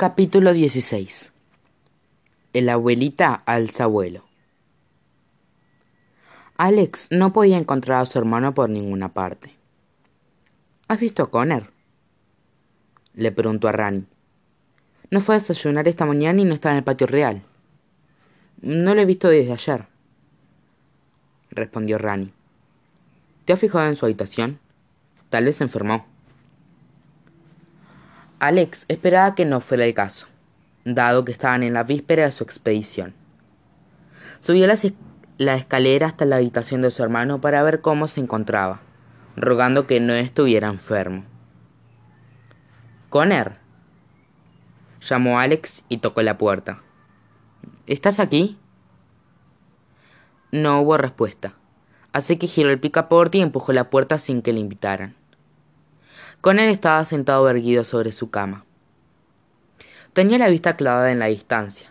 Capítulo 16 El abuelita alza vuelo. Alex no podía encontrar a su hermano por ninguna parte. ¿Has visto a Connor? Le preguntó a Rani. No fue a desayunar esta mañana y no está en el patio real. No lo he visto desde ayer, respondió Rani. ¿Te has fijado en su habitación? Tal vez se enfermó. Alex esperaba que no fuera el caso, dado que estaban en la víspera de su expedición. Subió la, escalera hasta la habitación de su hermano para ver cómo se encontraba, rogando que no estuviera enfermo. Conner, llamó Alex y tocó la puerta. ¿Estás aquí? No hubo respuesta, así que giró el picaporte y empujó la puerta sin que le invitaran. Conner estaba sentado erguido sobre su cama. Tenía la vista clavada en la distancia,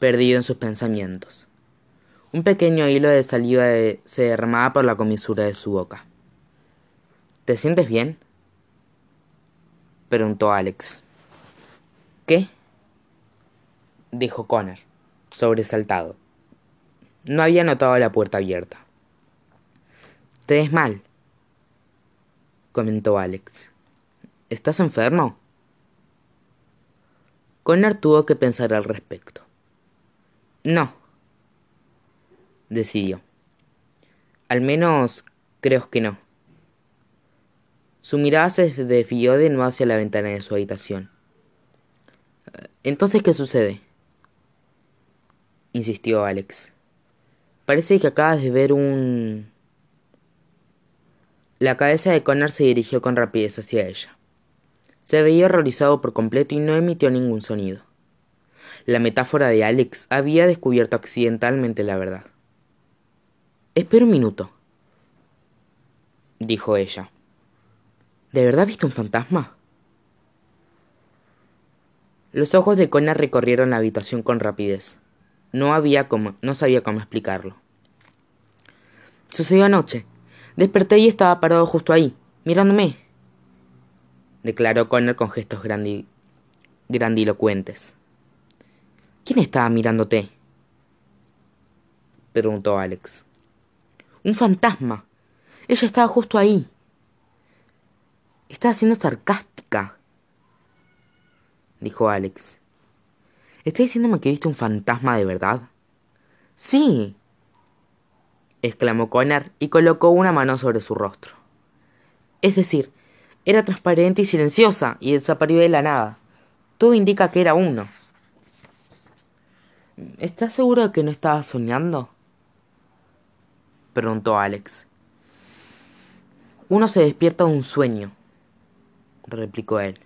perdido en sus pensamientos. Un pequeño hilo de saliva se derramaba por la comisura de su boca. ¿Te sientes bien? preguntó Alex. ¿Qué? dijo Connor, sobresaltado. No había notado la puerta abierta. Te ves mal, comentó Alex. ¿Estás enfermo? Connor tuvo que pensar al respecto. No, decidió. Al menos creo que no. Su mirada se desvió de nuevo hacia la ventana de su habitación. Entonces, ¿qué sucede? insistió Alex. Parece que acabas de ver un... La cabeza de Connor se dirigió con rapidez hacia ella. Se veía horrorizado por completo y no emitió ningún sonido. La metáfora de Alex había descubierto accidentalmente la verdad. Espera un minuto, dijo ella. ¿De verdad viste un fantasma? Los ojos de Connor recorrieron la habitación con rapidez. No había como, no sabía cómo explicarlo. Sucedió anoche. Desperté y estaba parado justo ahí, mirándome declaró Connor con gestos grandilocuentes. ¿Quién estaba mirándote? preguntó Alex. Un fantasma. Ella estaba justo ahí. Estaba siendo sarcástica, dijo Alex. ¿Estás diciéndome que viste un fantasma de verdad? Sí, exclamó Connor y colocó una mano sobre su rostro. Es decir, era transparente y silenciosa y desapareció de la nada. Todo indica que era uno. ¿Estás seguro de que no estabas soñando? preguntó Alex. Uno se despierta de un sueño, replicó él.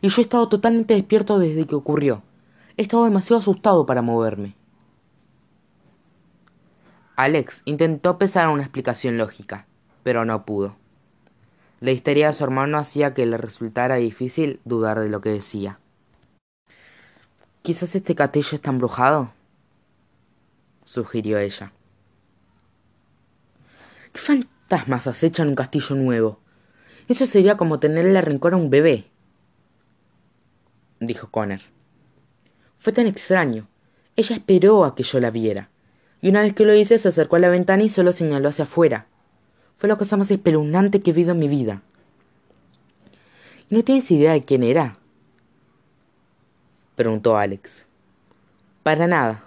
Y yo he estado totalmente despierto desde que ocurrió. He estado demasiado asustado para moverme. Alex intentó pensar una explicación lógica, pero no pudo. La histeria de su hermano hacía que le resultara difícil dudar de lo que decía. Quizás este castillo está embrujado, sugirió ella. ¿Qué fantasmas acechan un castillo nuevo? Eso sería como tenerle rencor a un bebé, dijo Connor. Fue tan extraño. Ella esperó a que yo la viera, y una vez que lo hice se acercó a la ventana y solo señaló hacia afuera. Fue la cosa más espeluznante que he visto en mi vida. ¿Y no tienes idea de quién era? Preguntó Alex. Para nada,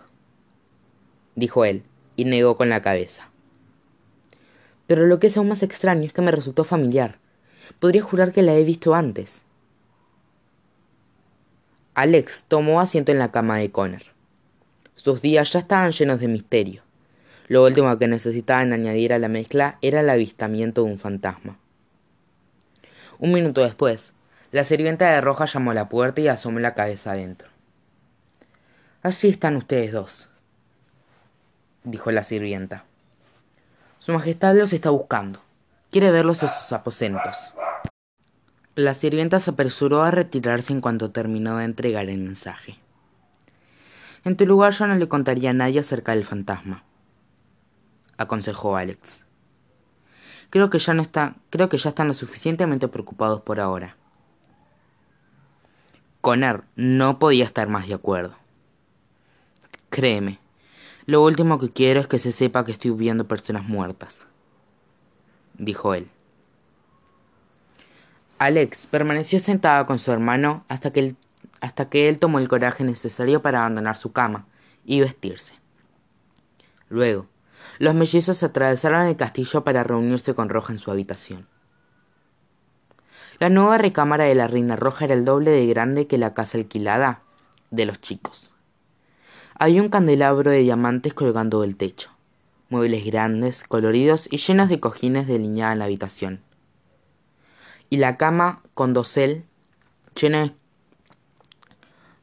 dijo él, y negó con la cabeza. Pero lo que es aún más extraño es que me resultó familiar. Podría jurar que la he visto antes. Alex tomó asiento en la cama de Connor. Sus días ya estaban llenos de misterio. Lo último que necesitaban añadir a la mezcla era el avistamiento de un fantasma. Un minuto después, la sirvienta de roja llamó a la puerta y asomó la cabeza adentro. Allí están ustedes dos, dijo la sirvienta. Su Majestad los está buscando. Quiere verlos en sus aposentos. La sirvienta se apresuró a retirarse en cuanto terminó de entregar el mensaje. En tu lugar yo no le contaría a nadie acerca del fantasma aconsejó Alex. Creo que ya no está, creo que ya están lo suficientemente preocupados por ahora. Connor no podía estar más de acuerdo. Créeme, lo último que quiero es que se sepa que estoy viendo personas muertas, dijo él. Alex permaneció sentada con su hermano hasta que, hasta que él tomó el coraje necesario para abandonar su cama y vestirse. Luego, los mellizos atravesaron el castillo para reunirse con Roja en su habitación. La nueva recámara de la Reina Roja era el doble de grande que la casa alquilada de los chicos. Había un candelabro de diamantes colgando del techo, muebles grandes, coloridos y llenos de cojines delineaban la habitación y la cama con dosel llena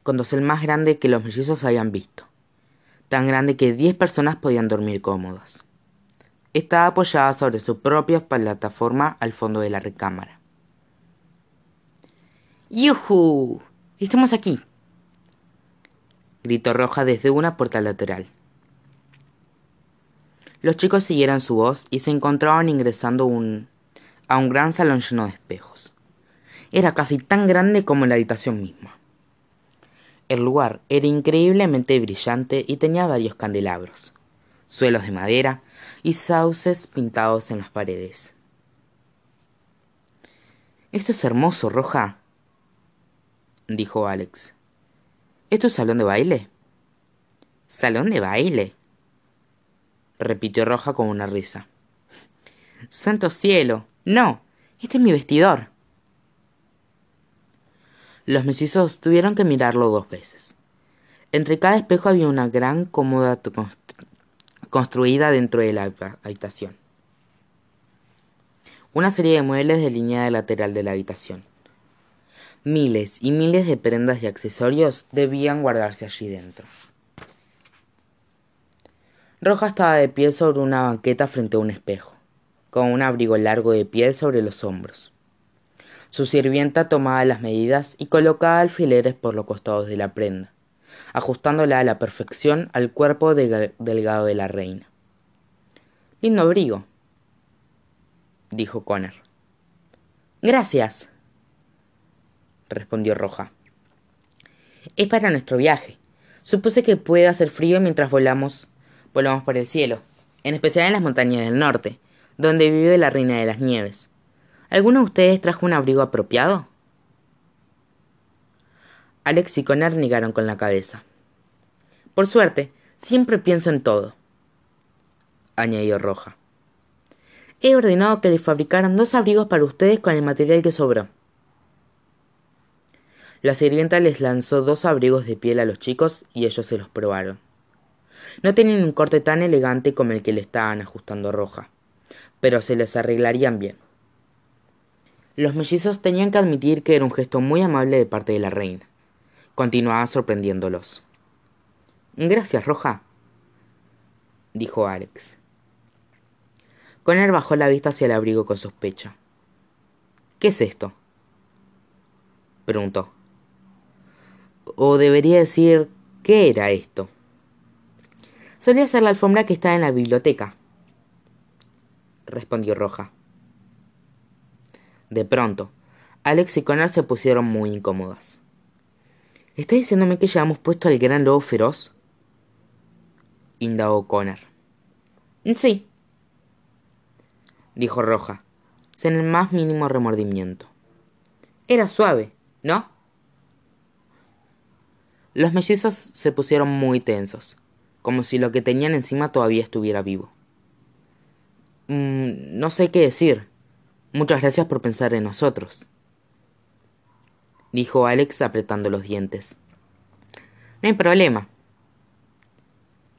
con dosel más grande que los mellizos habían visto, tan grande que diez personas podían dormir cómodas. Estaba apoyada sobre su propia plataforma al fondo de la recámara. ¡Yuhu! Estamos aquí, gritó Roja desde una puerta lateral. Los chicos siguieron su voz y se encontraban ingresando a un gran salón lleno de espejos. Era casi tan grande como la habitación misma. El lugar era increíblemente brillante y tenía varios candelabros, suelos de madera y sauces pintados en las paredes. Esto es hermoso, Roja, dijo Alex. ¿Es salón de baile? ¿Salón de baile? repitió Roja con una risa. Santo cielo, no, este es mi vestidor. Los mellizos tuvieron que mirarlo dos veces. Entre cada espejo había una gran cómoda construida dentro de la habitación. Una serie de muebles de línea lateral de la habitación. Miles y miles de prendas y accesorios debían guardarse allí dentro. Roja estaba de pie sobre una banqueta frente a un espejo con un abrigo largo de piel sobre los hombros. Su sirvienta tomaba las medidas y colocaba alfileres por los costados de la prenda, ajustándola a la perfección al cuerpo delgado de la reina. Lindo abrigo, dijo Connor. Gracias, respondió Roja. Es para nuestro viaje. Supuse que puede hacer frío mientras volamos, volamos por el cielo, en especial en las montañas del norte, donde vive la reina de las nieves. ¿Alguno de ustedes trajo un abrigo apropiado? Alex y Connor negaron con la cabeza. Por suerte, siempre pienso en todo, añadió Roja. He ordenado que les fabricaran dos abrigos para ustedes con el material que sobró. La sirvienta les lanzó dos abrigos de piel a los chicos y ellos se los probaron. No tenían un corte tan elegante como el que le estaban ajustando Roja pero se les arreglarían bien. Los mellizos tenían que admitir que era un gesto muy amable de parte de la reina. Continuaba sorprendiéndolos. Gracias, Roja, dijo Alex. Connor bajó la vista hacia el abrigo con sospecha. ¿Qué es esto? preguntó. O debería decir, ¿qué era esto? Solía ser la alfombra que estaba en la biblioteca, respondió Roja. De pronto, Alex y Connor se pusieron muy incómodas. ¿Estás diciéndome que llevamos puesto al gran lobo feroz? indagó Connor. Sí, dijo Roja, sin el más mínimo remordimiento. Era suave, ¿no? Los mellizos se pusieron muy tensos, como si lo que tenían encima todavía estuviera vivo. Mm, no sé qué decir. Muchas gracias por pensar en nosotros. Dijo Alex apretando los dientes. No hay problema.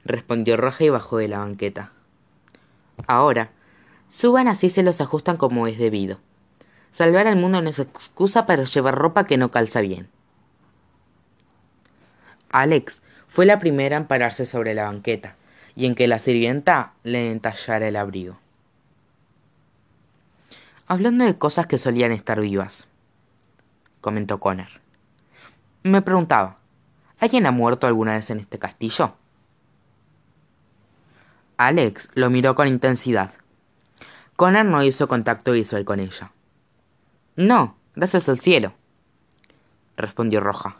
Respondió Roja y bajó de la banqueta. Ahora, suban así se los ajustan como es debido. Salvar al mundo no es excusa para llevar ropa que no calza bien. Alex fue la primera en pararse sobre la banqueta y en que la sirvienta le entallara el abrigo hablando de cosas que solían estar vivas, comentó Connor. Me preguntaba, ¿alguien ha muerto alguna vez en este castillo? Alex lo miró con intensidad. Connor no hizo contacto visual con ella. No, gracias al cielo, respondió Roja.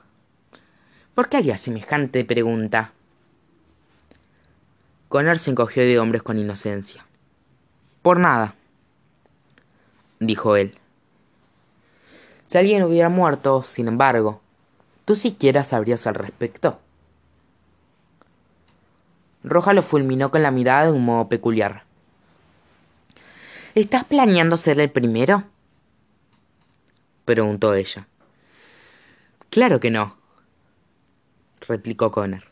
¿Por qué haría semejante pregunta? Connor se encogió de hombres con inocencia. Por nada, dijo él. Si alguien hubiera muerto, sin embargo, tú siquiera sabrías al respecto. Roja lo fulminó con la mirada de un modo peculiar. ¿Estás planeando ser el primero? preguntó ella. Claro que no, replicó Connor.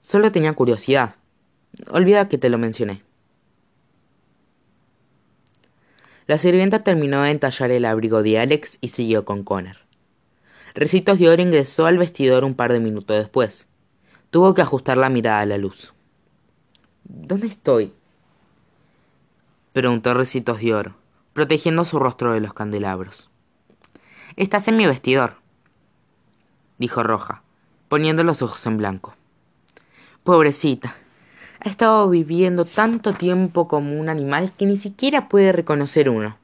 Solo tenía curiosidad. Olvida que te lo mencioné. La sirvienta terminó de entallar el abrigo de Alex y siguió con Connor. Recitos de Oro ingresó al vestidor un par de minutos después. Tuvo que ajustar la mirada a la luz. ¿Dónde estoy? preguntó Recitos de Oro, protegiendo su rostro de los candelabros. Estás en mi vestidor, dijo Roja, poniendo los ojos en blanco. Pobrecita, ha estado viviendo tanto tiempo como un animal que ni siquiera puede reconocer uno.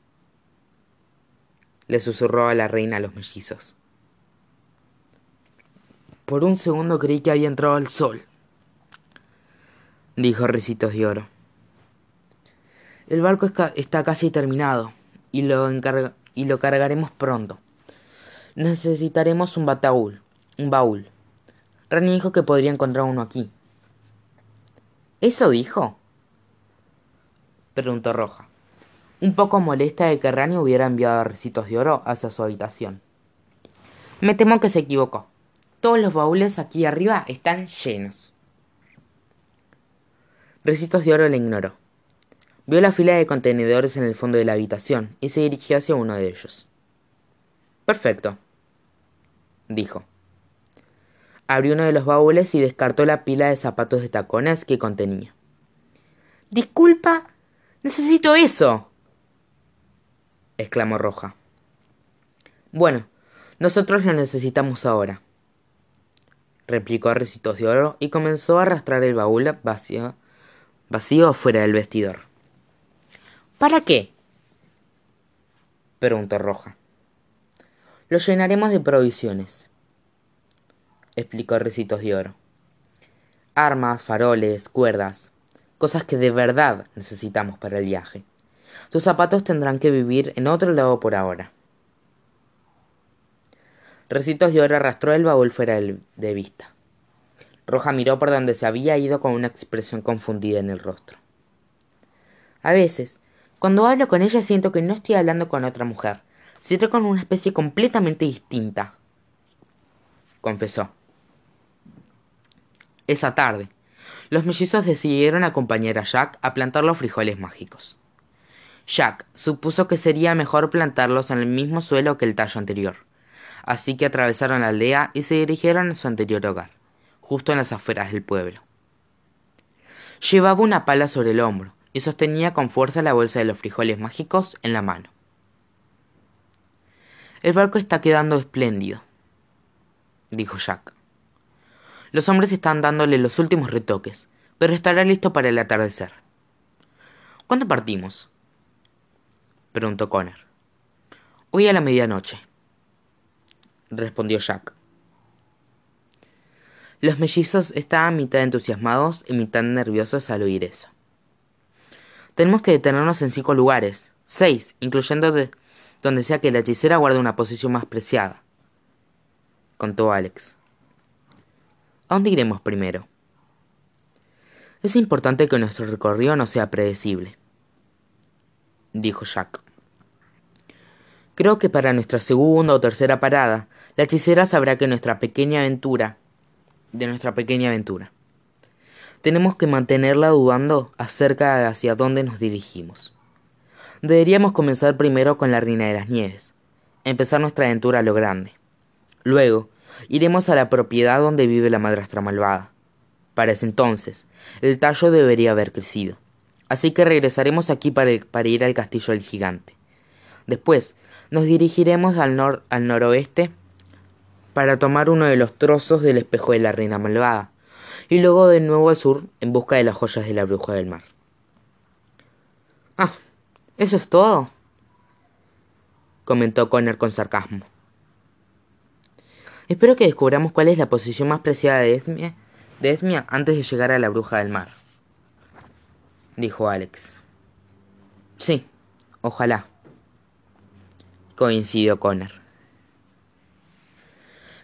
Le susurró a la reina a los mellizos. Por un segundo creí que había entrado el sol, dijo Ricitos de Oro. El barco está casi terminado y lo, y lo cargaremos pronto. Necesitaremos un bataúl, un baúl. Rani dijo que podría encontrar uno aquí. ¿Eso dijo? Preguntó Roja, un poco molesta de que Rani hubiera enviado recitos de oro hacia su habitación. Me temo que se equivocó. Todos los baúles aquí arriba están llenos. Recitos de oro le ignoró. Vio la fila de contenedores en el fondo de la habitación y se dirigió hacia uno de ellos. Perfecto, dijo. Abrió uno de los baúles y descartó la pila de zapatos de tacones que contenía. Disculpa, necesito eso. exclamó Roja. Bueno, nosotros lo necesitamos ahora, replicó Recitos de Oro y comenzó a arrastrar el baúl vacío, vacío fuera del vestidor. ¿Para qué? preguntó Roja. Lo llenaremos de provisiones explicó Recitos de Oro. Armas, faroles, cuerdas, cosas que de verdad necesitamos para el viaje. Sus zapatos tendrán que vivir en otro lado por ahora. Recitos de Oro arrastró el baúl fuera de vista. Roja miró por donde se había ido con una expresión confundida en el rostro. A veces, cuando hablo con ella siento que no estoy hablando con otra mujer, siento con una especie completamente distinta, confesó. Esa tarde, los mellizos decidieron acompañar a Jack a plantar los frijoles mágicos. Jack supuso que sería mejor plantarlos en el mismo suelo que el tallo anterior, así que atravesaron la aldea y se dirigieron a su anterior hogar, justo en las afueras del pueblo. Llevaba una pala sobre el hombro y sostenía con fuerza la bolsa de los frijoles mágicos en la mano. El barco está quedando espléndido, dijo Jack. Los hombres están dándole los últimos retoques, pero estará listo para el atardecer. ¿Cuándo partimos? preguntó Connor. Hoy a la medianoche, respondió Jack. Los mellizos estaban mitad entusiasmados y mitad nerviosos al oír eso. Tenemos que detenernos en cinco lugares, seis, incluyendo donde sea que la hechicera guarde una posición más preciada, contó Alex. ¿A dónde iremos primero? Es importante que nuestro recorrido no sea predecible, dijo Jack. Creo que para nuestra segunda o tercera parada, la hechicera sabrá que nuestra pequeña aventura, de nuestra pequeña aventura. Tenemos que mantenerla dudando acerca de hacia dónde nos dirigimos. Deberíamos comenzar primero con la Reina de las Nieves, empezar nuestra aventura a lo grande. Luego, iremos a la propiedad donde vive la madrastra malvada. Para ese entonces, el tallo debería haber crecido. Así que regresaremos aquí para, ir al castillo del gigante. Después, nos dirigiremos al, al noroeste para tomar uno de los trozos del espejo de la reina malvada, y luego de nuevo al sur en busca de las joyas de la bruja del mar. Ah, ¿eso es todo? comentó Connor con sarcasmo. Espero que descubramos cuál es la posición más preciada de Esmia, antes de llegar a la bruja del mar, dijo Alex. Sí, ojalá, coincidió Connor.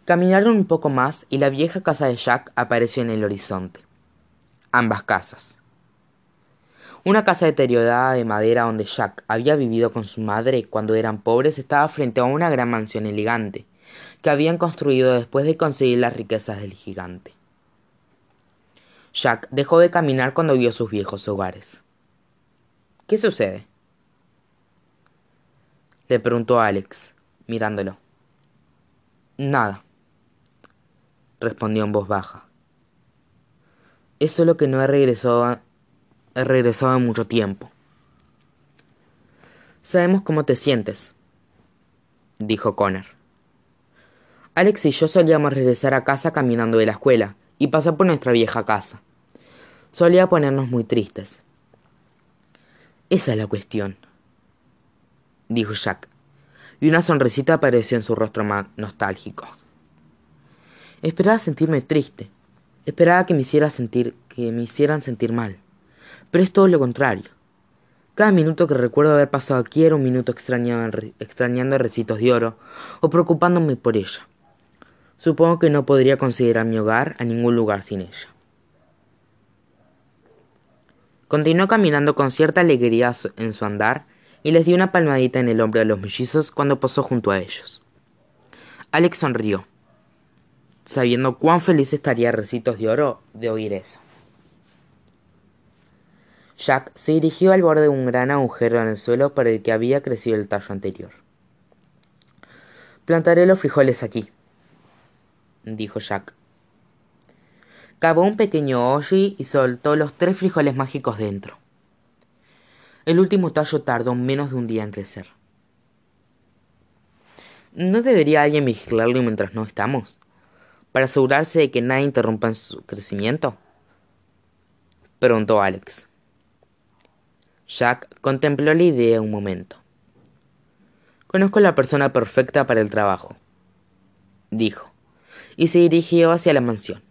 Caminaron un poco más y la vieja casa de Jack apareció en el horizonte. Ambas casas. Una casa deteriorada de madera donde Jack había vivido con su madre cuando eran pobres estaba frente a una gran mansión elegante que habían construido después de conseguir las riquezas del gigante. Jack dejó de caminar cuando vio sus viejos hogares. ¿Qué sucede? Le preguntó Alex, mirándolo. Nada respondió en voz baja. Es solo que no he regresado, he regresado en mucho tiempo. Sabemos cómo te sientes, dijo Connor. Alex y yo solíamos regresar a casa caminando de la escuela y pasar por nuestra vieja casa. Solía ponernos muy tristes. Esa es la cuestión, dijo Jack, y una sonrisita apareció en su rostro más nostálgico. Esperaba sentirme triste. Esperaba que me hiciera sentir, que me hicieran sentir mal. Pero es todo lo contrario. Cada minuto que recuerdo haber pasado aquí era un minuto extrañando recitos de oro o preocupándome por ella. Supongo que no podría considerar mi hogar a ningún lugar sin ella. Continuó caminando con cierta alegría en su andar y les dio una palmadita en el hombro a los mellizos cuando posó junto a ellos. Alex sonrió sabiendo cuán feliz estaría Recitos de Oro de oír eso. Jack se dirigió al borde de un gran agujero en el suelo por el que había crecido el tallo anterior. Plantaré los frijoles aquí, dijo Jack. Cavó un pequeño hoyo y soltó los tres frijoles mágicos dentro. El último tallo tardó menos de un día en crecer. ¿No debería alguien vigilarlo mientras no estamos? para asegurarse de que nadie interrumpa su crecimiento? Preguntó Alex. Jack contempló la idea un momento. Conozco a la persona perfecta para el trabajo, dijo, y se dirigió hacia la mansión.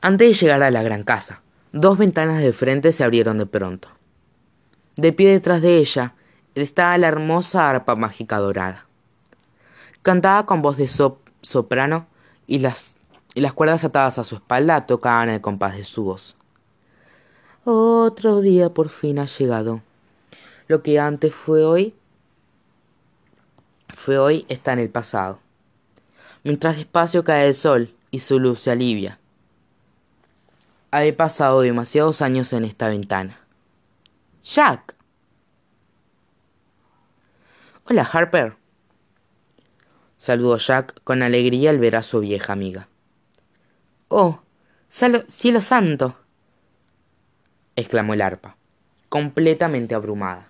Antes de llegar a la gran casa, dos ventanas de frente se abrieron de pronto. De pie detrás de ella estaba la hermosa arpa mágica dorada. Cantaba con voz de sop soprano y las, y las cuerdas atadas a su espalda tocaban el compás de su voz. Otro día por fin ha llegado. Lo que antes fue hoy, fue hoy está en el pasado. Mientras despacio cae el sol y su luz se alivia. He pasado demasiados años en esta ventana. Jack. Hola, Harper saludó Jack con alegría al ver a su vieja amiga. Oh, cielo santo. exclamó el arpa, completamente abrumada.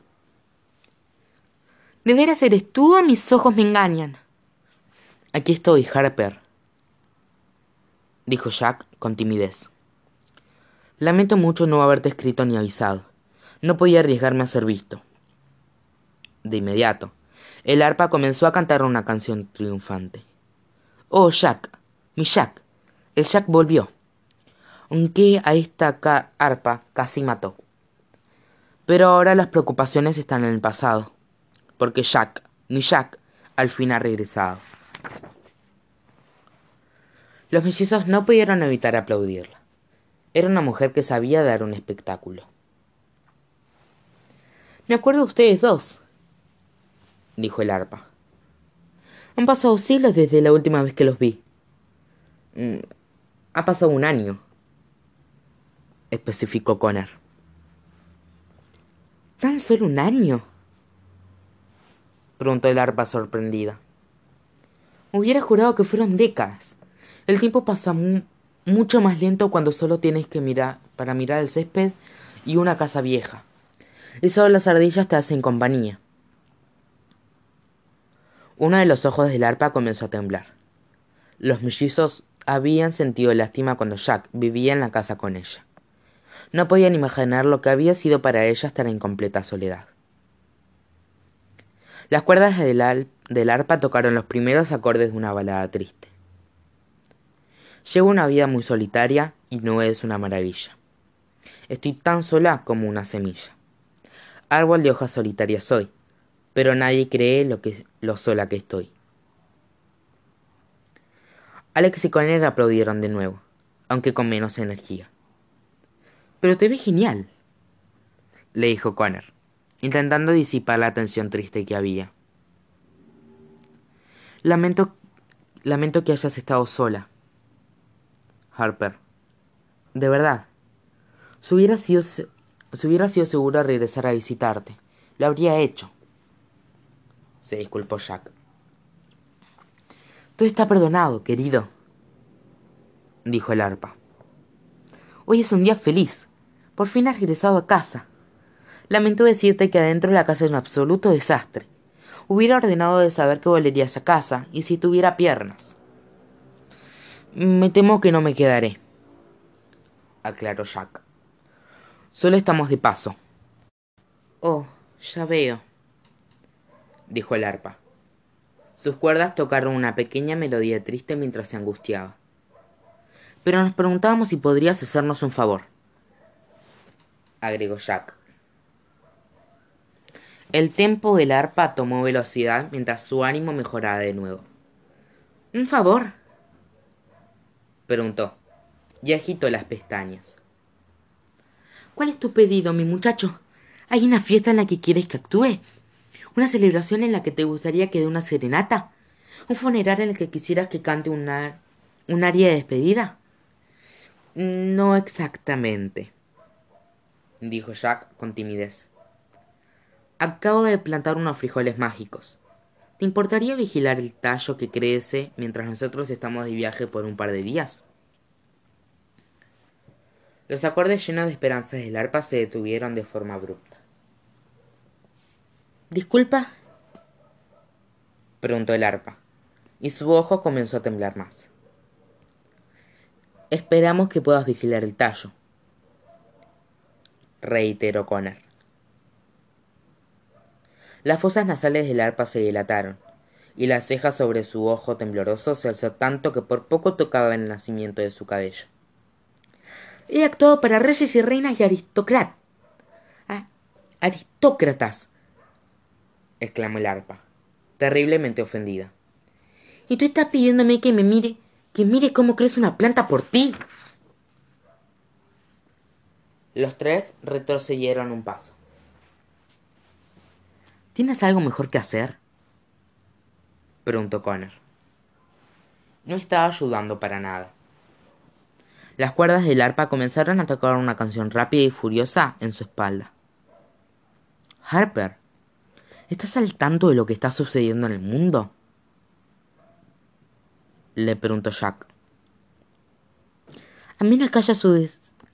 ¿De veras eres tú o mis ojos me engañan? Aquí estoy, Harper, dijo Jack con timidez. Lamento mucho no haberte escrito ni avisado. No podía arriesgarme a ser visto. De inmediato, el arpa comenzó a cantar una canción triunfante. Oh, Jack, mi Jack, el Jack volvió. Aunque a esta arpa casi mató. Pero ahora las preocupaciones están en el pasado, porque Jack, mi Jack, al fin ha regresado. Los mellizos no pudieron evitar aplaudirla. Era una mujer que sabía dar un espectáculo. Me acuerdo de ustedes dos, dijo el arpa. Han pasado siglos desde la última vez que los vi. Mm, ha pasado un año, especificó Connor. ¿Tan solo un año? preguntó el arpa sorprendida. Hubiera jurado que fueron décadas. El tiempo pasa mucho más lento cuando solo tienes que mirar para mirar el césped y una casa vieja. Y solo las ardillas te hacen compañía. Uno de los ojos del arpa comenzó a temblar. Los mellizos habían sentido lástima cuando Jack vivía en la casa con ella. No podían imaginar lo que había sido para ella estar en completa soledad. Las cuerdas del, del arpa tocaron los primeros acordes de una balada triste. Llevo una vida muy solitaria y no es una maravilla. Estoy tan sola como una semilla. Árbol de hojas solitarias soy, pero nadie cree lo, que, lo sola que estoy. Alex y Conner aplaudieron de nuevo, aunque con menos energía. Pero te ves genial, le dijo Connor, intentando disipar la tensión triste que había. Lamento, lamento que hayas estado sola. Harper. De verdad. Si hubiera sido, si hubiera sido seguro de regresar a visitarte, lo habría hecho. Se disculpó Jack. Todo está perdonado, querido, dijo el arpa. Hoy es un día feliz. Por fin has regresado a casa. Lamento decirte que adentro de la casa es un absoluto desastre. Hubiera ordenado de saber que volverías a casa y si tuviera piernas. Me temo que no me quedaré, aclaró Jack. Solo estamos de paso. Oh, ya veo, dijo el arpa. Sus cuerdas tocaron una pequeña melodía triste mientras se angustiaba. Pero nos preguntábamos si podrías hacernos un favor, agregó Jack. El tempo del arpa tomó velocidad mientras su ánimo mejoraba de nuevo. ¿Un favor? Preguntó, y agitó las pestañas. ¿Cuál es tu pedido, mi muchacho? ¿Hay una fiesta en la que quieres que actúe? ¿Una celebración en la que te gustaría que dé una serenata? ¿Un funeral en el que quisieras que cante una, un aria de despedida? No exactamente, dijo Jack con timidez. Acabo de plantar unos frijoles mágicos. ¿Te importaría vigilar el tallo que crece mientras nosotros estamos de viaje por un par de días? Los acordes llenos de esperanzas del arpa se detuvieron de forma abrupta. ¿Disculpa? preguntó el arpa, y su ojo comenzó a temblar más. Esperamos que puedas vigilar el tallo, reiteró Connor. Las fosas nasales del arpa se dilataron, y la ceja sobre su ojo tembloroso se alzó tanto que por poco tocaba el nacimiento de su cabello. He actuado para reyes y reinas y aristócratas. Ah, aristócratas, exclamó el arpa, terriblemente ofendida. ¿Y tú estás pidiéndome que me mire, que mire cómo crece una planta por ti? Los tres retrocedieron un paso. ¿Tienes algo mejor que hacer? preguntó Connor. No estaba ayudando para nada. Las cuerdas del arpa comenzaron a tocar una canción rápida y furiosa en su espalda. Harper, ¿Estás al tanto de lo que está sucediendo en el mundo? Le preguntó Jack. A menos que haya,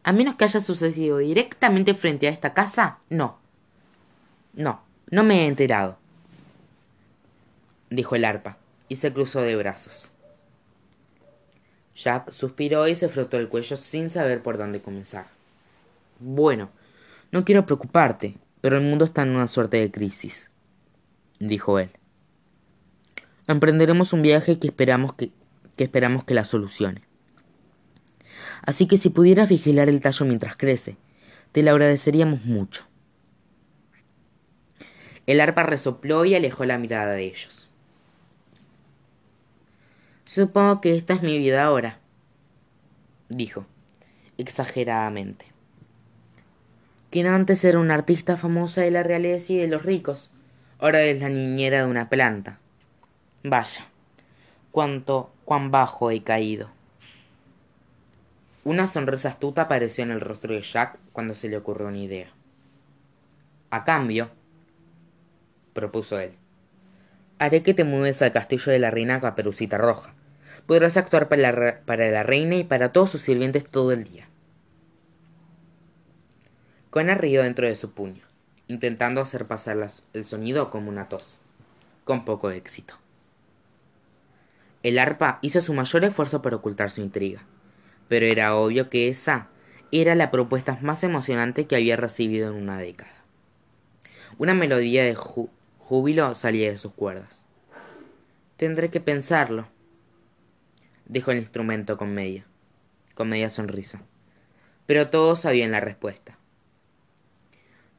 a menos que haya sucedido directamente frente a esta casa, no. No, no me he enterado. Dijo el arpa, y se cruzó de brazos. Jack suspiró y se frotó el cuello sin saber por dónde comenzar. Bueno, no quiero preocuparte, pero el mundo está en una suerte de crisis dijo él. Emprenderemos un viaje que esperamos que, que esperamos que la solucione. Así que si pudieras vigilar el tallo mientras crece, te lo agradeceríamos mucho. El arpa resopló y alejó la mirada de ellos. Supongo que esta es mi vida ahora, dijo, exageradamente. Quien antes era una artista famosa de la realeza y de los ricos, Ahora es la niñera de una planta. Vaya, cuánto, cuán bajo he caído. Una sonrisa astuta apareció en el rostro de Jack cuando se le ocurrió una idea. A cambio, propuso él, haré que te mudes al castillo de la reina Caperucita Roja. Podrás actuar para la, para la reina y para todos sus sirvientes todo el día. Cona rió dentro de su puño intentando hacer pasar el sonido como una tos, con poco éxito. El arpa hizo su mayor esfuerzo para ocultar su intriga, pero era obvio que esa era la propuesta más emocionante que había recibido en una década. Una melodía de júbilo salía de sus cuerdas. Tendré que pensarlo, dijo el instrumento con media, con media sonrisa. Pero todos sabían la respuesta.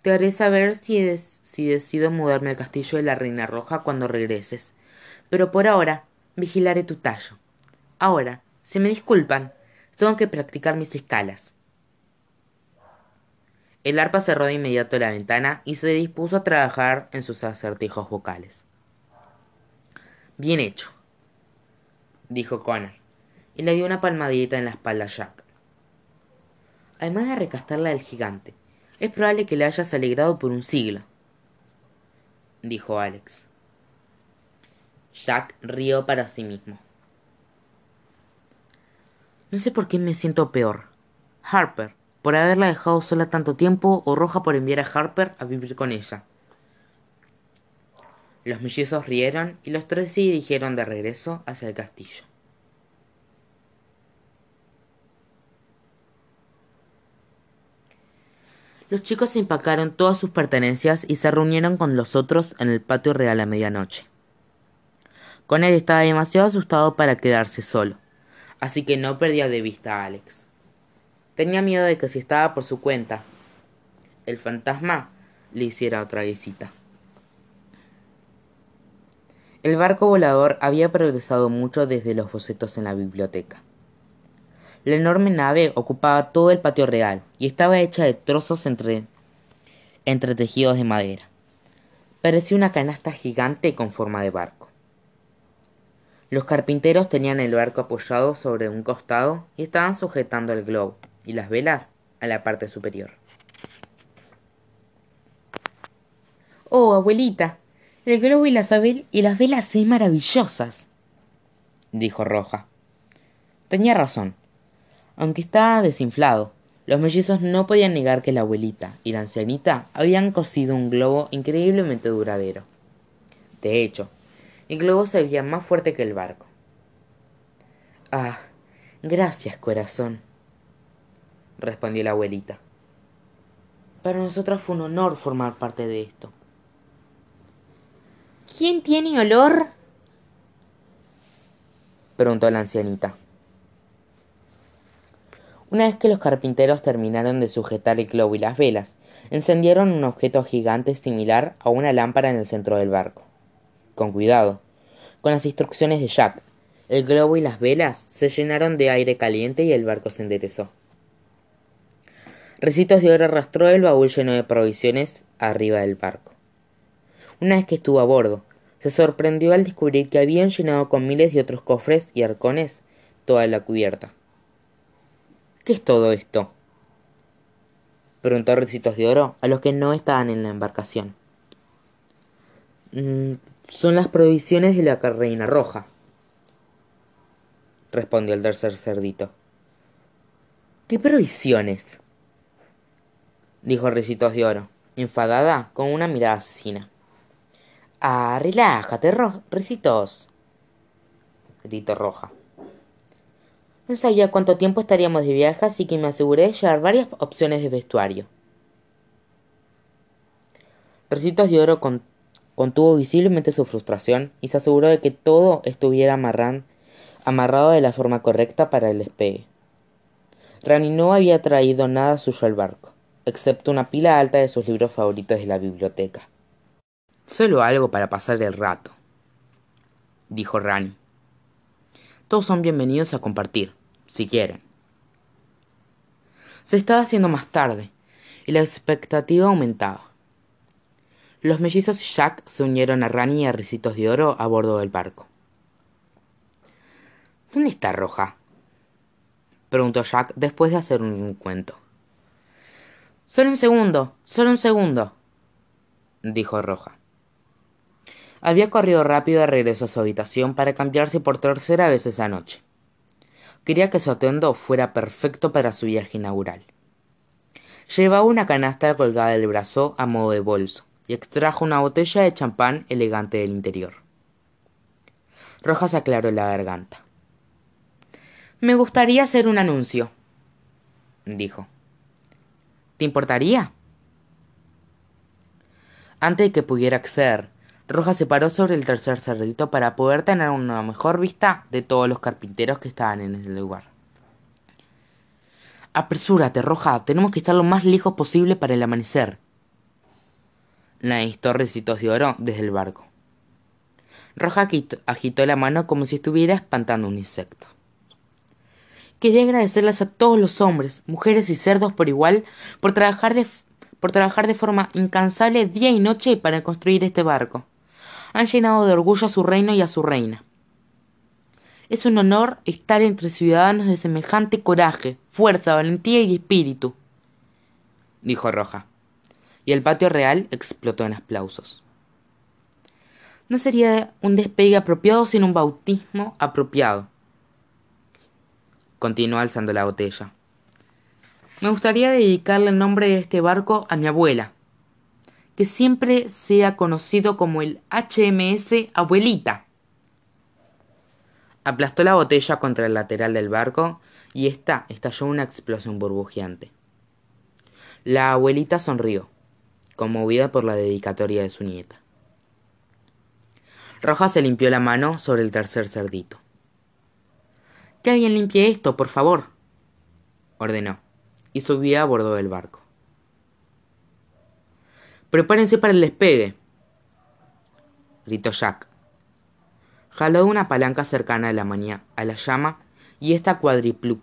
Te haré saber si, si decido mudarme al castillo de la Reina Roja cuando regreses. Pero por ahora vigilaré tu tallo. Ahora, si me disculpan, tengo que practicar mis escalas. El arpa cerró de inmediato la ventana y se dispuso a trabajar en sus acertijos vocales. Bien hecho, dijo Connor, y le dio una palmadita en la espalda a Jack. Además de recastarla del gigante, es probable que le hayas alegrado por un siglo, dijo Alex. Jack rió para sí mismo. No sé por qué me siento peor. Harper, por haberla dejado sola tanto tiempo, o Roja por enviar a Harper a vivir con ella. Los mellizos rieron y los tres se dirigieron de regreso hacia el castillo. Los chicos empacaron todas sus pertenencias y se reunieron con los otros en el patio real a medianoche. Con él estaba demasiado asustado para quedarse solo así que no perdía de vista a Alex. Tenía miedo de que si estaba por su cuenta, el fantasma le hiciera otra visita. El barco volador había progresado mucho desde los bocetos en la biblioteca. La enorme nave ocupaba todo el patio real y estaba hecha de trozos entre, entretejidos de madera. Parecía una canasta gigante con forma de barco. Los carpinteros tenían el barco apoyado sobre un costado y estaban sujetando el globo y las velas a la parte superior. Oh, abuelita, el globo y las, y las velas son maravillosas, dijo Roja. Tenía razón. Aunque estaba desinflado, los mellizos no podían negar que la abuelita y la ancianita habían cosido un globo increíblemente duradero. De hecho, el globo se veía más fuerte que el barco. Ah, gracias, corazón, respondió la abuelita. Para nosotros fue un honor formar parte de esto. ¿Quién tiene olor? preguntó la ancianita. Una vez que los carpinteros terminaron de sujetar el globo y las velas, encendieron un objeto gigante similar a una lámpara en el centro del barco con cuidado. Con las instrucciones de Jack, el globo y las velas se llenaron de aire caliente y el barco se enderezó. Recitos de oro arrastró el baúl lleno de provisiones arriba del barco. Una vez que estuvo a bordo, se sorprendió al descubrir que habían llenado con miles de otros cofres y arcones toda la cubierta. ¿Qué es todo esto? preguntó Recitos de Oro a los que no estaban en la embarcación. Mm, son las provisiones de la reina roja, respondió el tercer cerdito. ¿Qué provisiones? Dijo Ricitos de Oro, enfadada con una mirada asesina. Ah, relájate, Ricitos, gritó Roja. No sabía cuánto tiempo estaríamos de viaje, así que me aseguré de llevar varias opciones de vestuario. Ricitos de Oro con Contuvo visiblemente su frustración y se aseguró de que todo estuviera amarrado de la forma correcta para el despegue. Rani no había traído nada suyo al barco, excepto una pila alta de sus libros favoritos de la biblioteca. Solo algo para pasar el rato, dijo Rani. Todos son bienvenidos a compartir, si quieren. Se estaba haciendo más tarde, y la expectativa aumentaba. Los mellizos y Jack se unieron a Rani y a Ricitos de Oro a bordo del barco. ¿Dónde está Roja? preguntó Jack después de hacer un cuento. Solo un segundo, solo un segundo, dijo Roja. Había corrido rápido de regreso a su habitación para cambiarse por tercera vez esa noche. Quería que su atuendo fuera perfecto para su viaje inaugural. Llevaba una canasta colgada del brazo a modo de bolso y extrajo una botella de champán elegante del interior. Rojas aclaró la garganta. Me gustaría hacer un anuncio, dijo. ¿Te importaría? Antes de que pudiera acceder, Roja se paró sobre el tercer cerdito para poder tener una mejor vista de todos los carpinteros que estaban en ese lugar. Apresúrate, Roja, tenemos que estar lo más lejos posible para el amanecer. Nadie recitos de oro desde el barco. Roja agitó la mano como si estuviera espantando un insecto. Quería agradecerles a todos los hombres, mujeres y cerdos por igual por trabajar de, por trabajar de forma incansable día y noche para construir este barco han llenado de orgullo a su reino y a su reina. Es un honor estar entre ciudadanos de semejante coraje, fuerza, valentía y espíritu, dijo Roja, y el patio real explotó en aplausos. No sería un despegue apropiado sino un bautismo apropiado, continuó alzando la botella. Me gustaría dedicarle el nombre de este barco a mi abuela, que siempre sea conocido como el HMS Abuelita. Aplastó la botella contra el lateral del barco y ésta estalló una explosión burbujeante. La abuelita sonrió, conmovida por la dedicatoria de su nieta. Roja se limpió la mano sobre el tercer cerdito. Que alguien limpie esto, por favor, ordenó, y subió a bordo del barco. Prepárense para el despegue, gritó Jack. Jaló una palanca cercana a la, a la llama y ésta cuadriplicó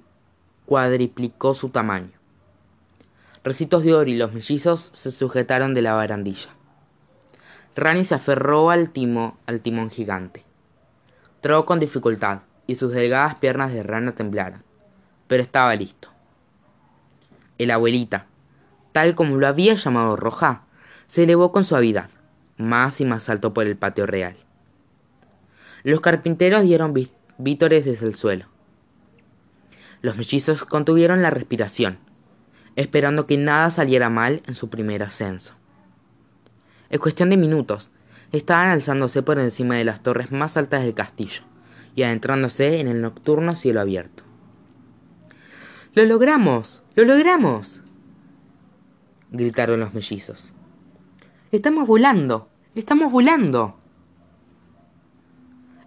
su tamaño. Recitos de oro y los mellizos se sujetaron de la barandilla. Rani se aferró al, timo, al timón gigante. Trabó con dificultad y sus delgadas piernas de rana temblaron, pero estaba listo. El abuelita, tal como lo había llamado Roja, se elevó con suavidad, más y más alto por el patio real. Los carpinteros dieron vítores desde el suelo. Los mellizos contuvieron la respiración, esperando que nada saliera mal en su primer ascenso. En cuestión de minutos, estaban alzándose por encima de las torres más altas del castillo y adentrándose en el nocturno cielo abierto. ¡Lo logramos! ¡Lo logramos! gritaron los mellizos. Estamos volando, estamos volando.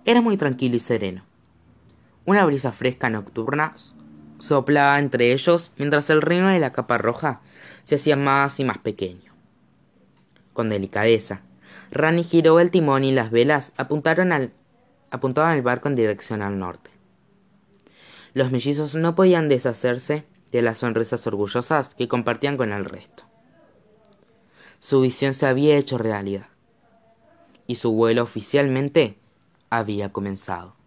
Era muy tranquilo y sereno. Una brisa fresca nocturna soplaba entre ellos mientras el reino de la capa roja se hacía más y más pequeño. Con delicadeza, Rani giró el timón y las velas apuntaron al, apuntaban el barco en dirección al norte. Los mellizos no podían deshacerse de las sonrisas orgullosas que compartían con el resto. Su visión se había hecho realidad y su vuelo oficialmente había comenzado.